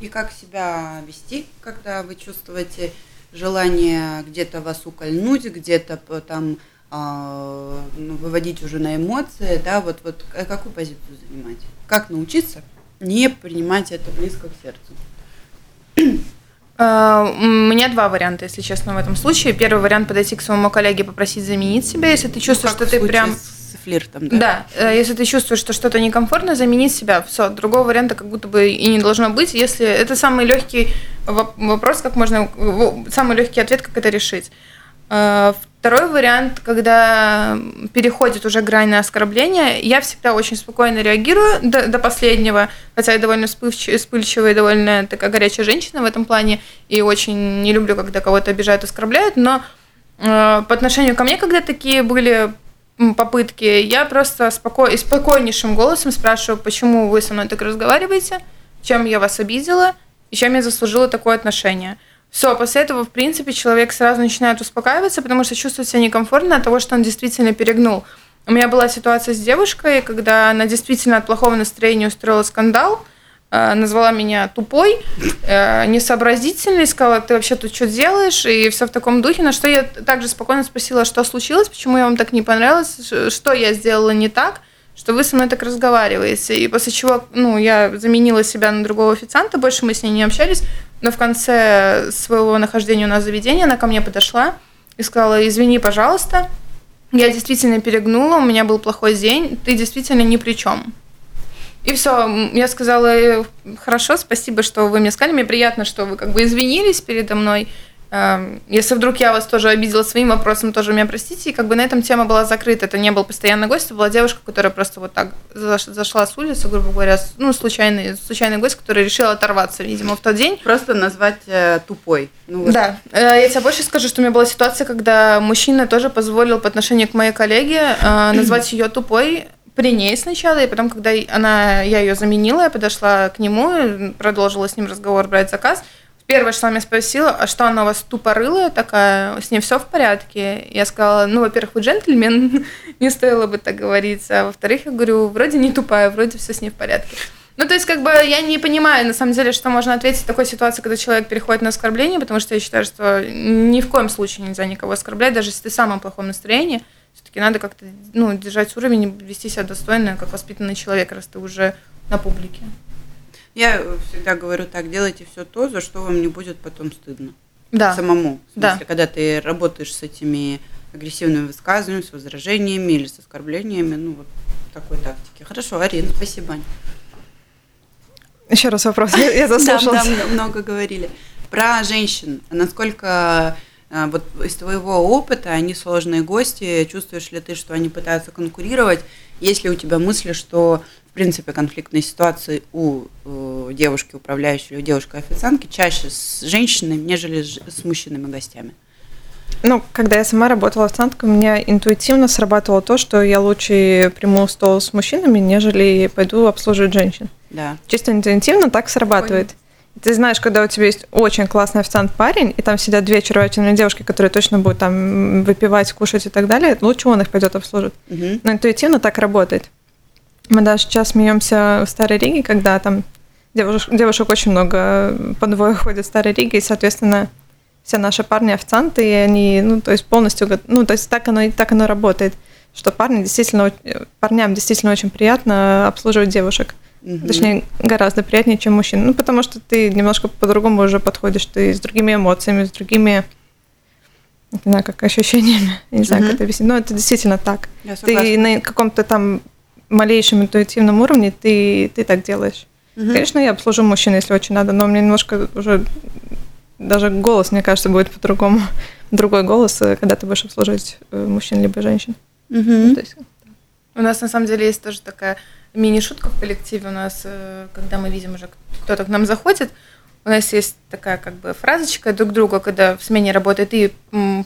И как себя вести, когда вы чувствуете желание где-то вас укольнуть, где-то там э, выводить уже на эмоции, да, вот, вот какую позицию занимать? Как научиться не принимать это близко к сердцу? Э, у меня два варианта, если честно, в этом случае. Первый вариант подойти к своему коллеге, попросить заменить себя, если ты чувствуешь, ну, что ты прям с флиртом, да? Да, э, если ты чувствуешь, что что-то некомфортно, заменить себя. Все, другого варианта как будто бы и не должно быть. Если это самый легкий вопрос, как можно, самый легкий ответ, как это решить. Э, второй вариант, когда переходит уже грань на оскорбление, я всегда очень спокойно реагирую до, до последнего, хотя я довольно вспыльчивая и довольно такая горячая женщина в этом плане, и очень не люблю, когда кого-то обижают, оскорбляют, но э, по отношению ко мне, когда такие были попытки, я просто споко... спокойнейшим голосом спрашиваю, почему вы со мной так разговариваете, чем я вас обидела, и чем я заслужила такое отношение – все, после этого, в принципе, человек сразу начинает успокаиваться, потому что чувствует себя некомфортно от того, что он действительно перегнул. У меня была ситуация с девушкой, когда она действительно от плохого настроения устроила скандал, назвала меня тупой, э, несообразительной, сказала, ты вообще тут что делаешь, и все в таком духе, на что я также спокойно спросила, что случилось, почему я вам так не понравилось, что я сделала не так, что вы со мной так разговариваете. И после чего, ну, я заменила себя на другого официанта, больше мы с ней не общались, но в конце своего нахождения у нас заведения она ко мне подошла и сказала, извини, пожалуйста, я действительно перегнула, у меня был плохой день, ты действительно ни при чем. И все, я сказала, «Э, хорошо, спасибо, что вы мне сказали, мне приятно, что вы как бы извинились передо мной, Эм, если вдруг я вас тоже обидела своим вопросом, тоже меня простите. И как бы на этом тема была закрыта. Это не был постоянный гость, это была девушка, которая просто вот так зашла с улицы, грубо говоря, ну, случайный, случайный гость, который решил оторваться, видимо, в тот день. Просто назвать э, тупой. Ну, вот. Да. Э, я тебе больше скажу, что у меня была ситуация, когда мужчина тоже позволил по отношению к моей коллеге э, назвать ее тупой, при ней сначала, и потом, когда она, я ее заменила, я подошла к нему, продолжила с ним разговор, брать заказ, Первое, что она меня спросила, а что она у вас тупорылая такая, с ней все в порядке? Я сказала, ну, во-первых, вы джентльмен, не стоило бы так говорить, а во-вторых, я говорю, вроде не тупая, вроде все с ней в порядке. Ну, то есть, как бы, я не понимаю, на самом деле, что можно ответить в такой ситуации, когда человек переходит на оскорбление, потому что я считаю, что ни в коем случае нельзя никого оскорблять, даже если ты в самом плохом настроении, все-таки надо как-то, ну, держать уровень, вести себя достойно, как воспитанный человек, раз ты уже на публике. Я всегда говорю так, делайте все то, за что вам не будет потом стыдно. Да. Самому. В смысле, да. когда ты работаешь с этими агрессивными высказываниями, с возражениями или с оскорблениями, ну вот такой тактики. Хорошо, Арина, спасибо. Еще раз вопрос, я заслушалась. Да, много говорили. Про женщин. Насколько вот из твоего опыта они сложные гости, чувствуешь ли ты, что они пытаются конкурировать? Есть ли у тебя мысли, что в принципе конфликтные ситуации у э, девушки управляющей или у девушки-официантки чаще с женщинами, нежели с мужчинами-гостями? Ну, когда я сама работала официанткой, у меня интуитивно срабатывало то, что я лучше приму стол с мужчинами, нежели пойду обслуживать женщин. Да. Чисто интуитивно так срабатывает. Понял. Ты знаешь, когда у тебя есть очень классный официант парень, и там сидят две очаровательные девушки, которые точно будут там выпивать, кушать и так далее, лучше он их пойдет обслужить. Угу. Но интуитивно так работает. Мы даже сейчас смеемся в Старой Риге, когда там девушек, девушек очень много по двое ходят в Старой Риге, и, соответственно, все наши парни официанты, и они, ну, то есть полностью, ну, то есть так оно, так оно работает, что парни действительно, парням действительно очень приятно обслуживать девушек. Угу. Точнее, гораздо приятнее, чем мужчин. Ну, потому что ты немножко по-другому уже подходишь, ты с другими эмоциями, с другими, не знаю, как ощущениями, не знаю, угу. как это объяснить, но это действительно так. Я ты на каком-то там малейшем интуитивном уровне ты, ты так делаешь. Угу. Конечно, я обслужу мужчин, если очень надо, но мне немножко уже даже голос, мне кажется, будет по-другому. Другой голос, э, когда ты будешь обслуживать э, мужчин либо женщин. Угу. Ну, то есть, У нас на самом деле есть тоже такая мини-шутка в коллективе. У нас, э, когда мы видим уже, кто-то к нам заходит, у нас есть такая как бы фразочка друг друга, когда в смене работает и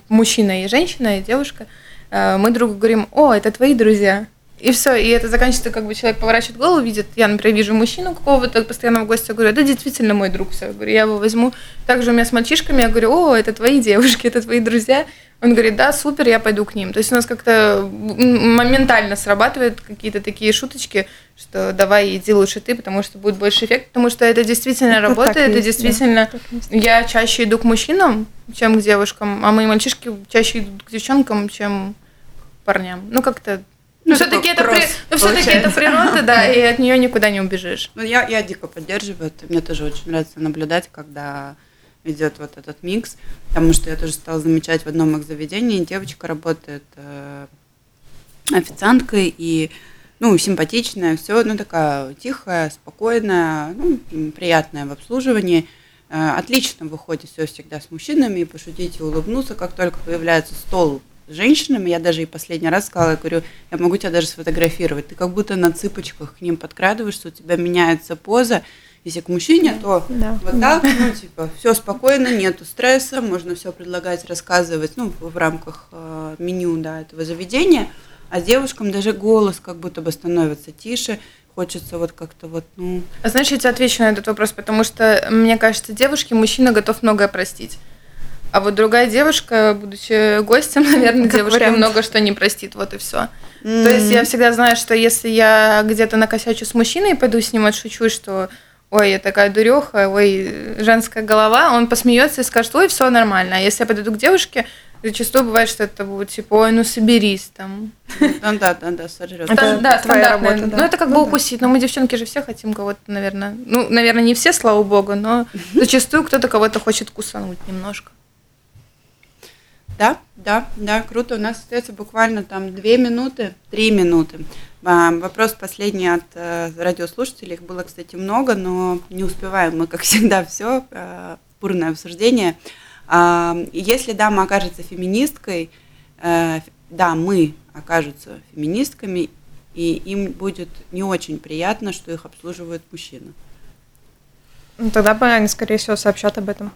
мужчина, и женщина, и девушка. Мы другу говорим, о, это твои друзья. И все, и это заканчивается, как бы человек поворачивает голову, видит, я, например, вижу мужчину какого-то постоянного гостя, говорю, да, действительно мой друг, все, говорю, я его возьму. Также у меня с мальчишками, я говорю, о, это твои девушки, это твои друзья. Он говорит, да, супер, я пойду к ним. То есть у нас как-то моментально срабатывают какие-то такие шуточки, что давай иди лучше ты, потому что будет больше эффект, потому что это действительно это работает, это действительно... Да, я чаще иду к мужчинам, чем к девушкам, а мои мальчишки чаще идут к девчонкам, чем к парням. Ну, как-то ну, все-таки это, при... ну, все-таки это природа, да, и от нее никуда не убежишь. Ну, я, я дико поддерживаю это. Мне тоже очень нравится наблюдать, когда идет вот этот микс, потому что я тоже стала замечать в одном их заведении, девочка работает э, официанткой и ну, симпатичная, все, ну, такая тихая, спокойная, ну, приятная в обслуживании. Э, отлично выходит все всегда с мужчинами, пошутить и улыбнуться, как только появляется стол женщинами, я даже и последний раз сказала, я говорю, я могу тебя даже сфотографировать. Ты как будто на цыпочках к ним подкрадываешься, у тебя меняется поза. Если к мужчине, то да. вот так, ну, типа, все спокойно, нету стресса, можно все предлагать, рассказывать, ну, в рамках э, меню, да, этого заведения. А девушкам даже голос как будто бы становится тише, хочется вот как-то вот, ну... А знаешь, я тебе отвечу на этот вопрос, потому что, мне кажется, девушке мужчина готов многое простить. А вот другая девушка, будучи гостем, наверное, как девушка вариант. много что не простит, вот и все. Mm-hmm. То есть я всегда знаю, что если я где-то накосячу с мужчиной, пойду с ним отшучу, что ой, я такая дуреха, ой, женская голова, он посмеется и скажет, ой, все нормально. А если я подойду к девушке, зачастую бывает, что это будет типа, ой, ну соберись там. Ну да, да, да, сожрет. Это, да, твоя работа, да. Ну это как ну, бы да. укусить, но мы девчонки же все хотим кого-то, наверное, ну, наверное, не все, слава богу, но зачастую кто-то кого-то хочет кусануть немножко. Да, да, да, круто. У нас остается буквально там две минуты, три минуты. А, вопрос последний от э, радиослушателей. Их было, кстати, много, но не успеваем мы, как всегда, все. Э, бурное обсуждение. А, если дама окажется феминисткой, э, да, мы окажутся феминистками, и им будет не очень приятно, что их обслуживает мужчина. Ну, тогда бы они, скорее всего, сообщат об этом.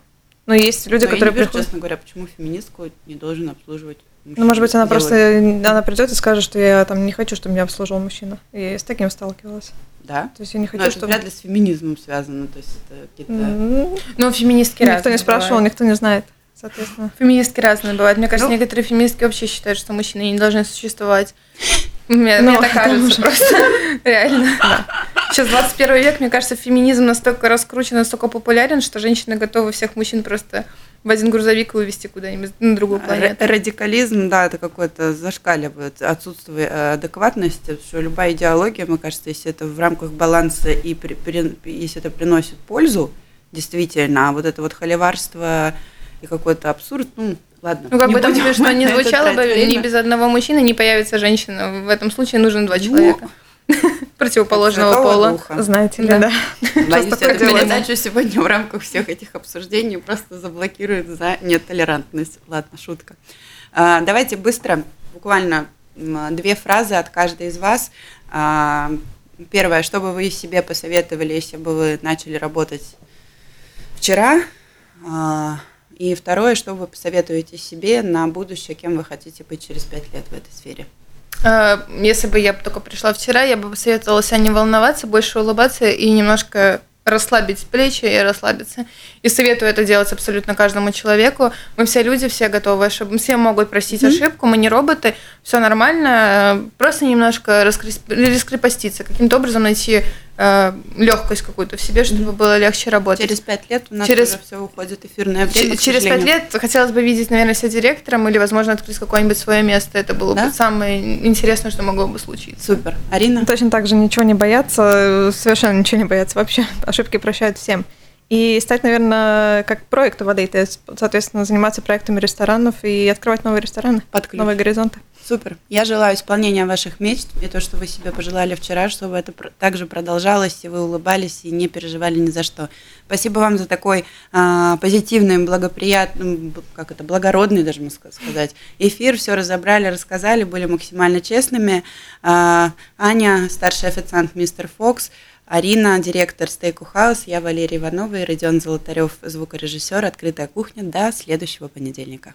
Но есть люди, Но которые я не вижу, приходят... честно говоря, почему феминистку не должен обслуживать мужчина. Ну, может быть, она делать. просто она придет и скажет, что я там не хочу, чтобы меня обслуживал мужчина. И я с таким сталкивалась. Да? То есть я не хочу, Но чтобы... это вряд ли с феминизмом связано, то есть это какие-то... Mm-hmm. Ну, феминистки Никто разные не спрашивал, бывают. никто не знает, соответственно. Феминистки разные бывают. Мне кажется, ну... некоторые феминистки вообще считают, что мужчины не должны существовать. Мне, ну, мне так кажется просто. Реально. Да. Сейчас 21 век, мне кажется, феминизм настолько раскручен, настолько популярен, что женщины готовы всех мужчин просто в один грузовик и увезти куда-нибудь на другую планету. Радикализм, да, это какое-то зашкаливает отсутствие э, адекватности, что любая идеология, мне кажется, если это в рамках баланса и при, при, если это приносит пользу, действительно, а вот это вот холиварство и какой-то абсурд, ну, ладно. Ну, как бы там смешно не звучало бы, ни без одного мужчины не появится женщина. В этом случае нужно два ну, человека. противоположного пола. Духа. Знаете ли, да. да. Боюсь, эту передачу сегодня в рамках всех этих обсуждений просто заблокируют за нетолерантность. Ладно, шутка. А, давайте быстро, буквально две фразы от каждой из вас. А, первое, что бы вы себе посоветовали, если бы вы начали работать вчера? А, и второе, что вы посоветуете себе на будущее, кем вы хотите быть через пять лет в этой сфере? Если бы я только пришла вчера, я бы посоветовала себя не волноваться, больше улыбаться и немножко расслабить плечи и расслабиться. И советую это делать абсолютно каждому человеку. Мы все люди, все готовы ошибаться, все могут простить mm-hmm. ошибку, мы не роботы, все нормально, просто немножко раскрепоститься, каким-то образом найти э, легкость какую-то в себе, чтобы mm-hmm. было легче работать. Через пять лет у нас через... уже все уходит эфирное время. Через пять лет хотелось бы видеть, наверное, себя директором или, возможно, открыть какое-нибудь свое место. Это было да? бы самое интересное, что могло бы случиться. Супер. Арина? Точно так же ничего не бояться, совершенно ничего не бояться вообще. Ошибки прощают всем. И стать, наверное, как проект воды, то есть, соответственно, заниматься проектами ресторанов и открывать новые рестораны, Под новые горизонты. Супер. Я желаю исполнения ваших мечт и то, что вы себе пожелали вчера, чтобы это также продолжалось, и вы улыбались и не переживали ни за что. Спасибо вам за такой а, позитивный, благоприятный, как это, благородный, даже можно сказать, эфир. Все разобрали, рассказали, были максимально честными. А, Аня, старший официант Мистер Фокс, Арина, директор Стейку Хаус, я Валерия Иванова и Родион Золотарев, звукорежиссер «Открытая кухня». До следующего понедельника.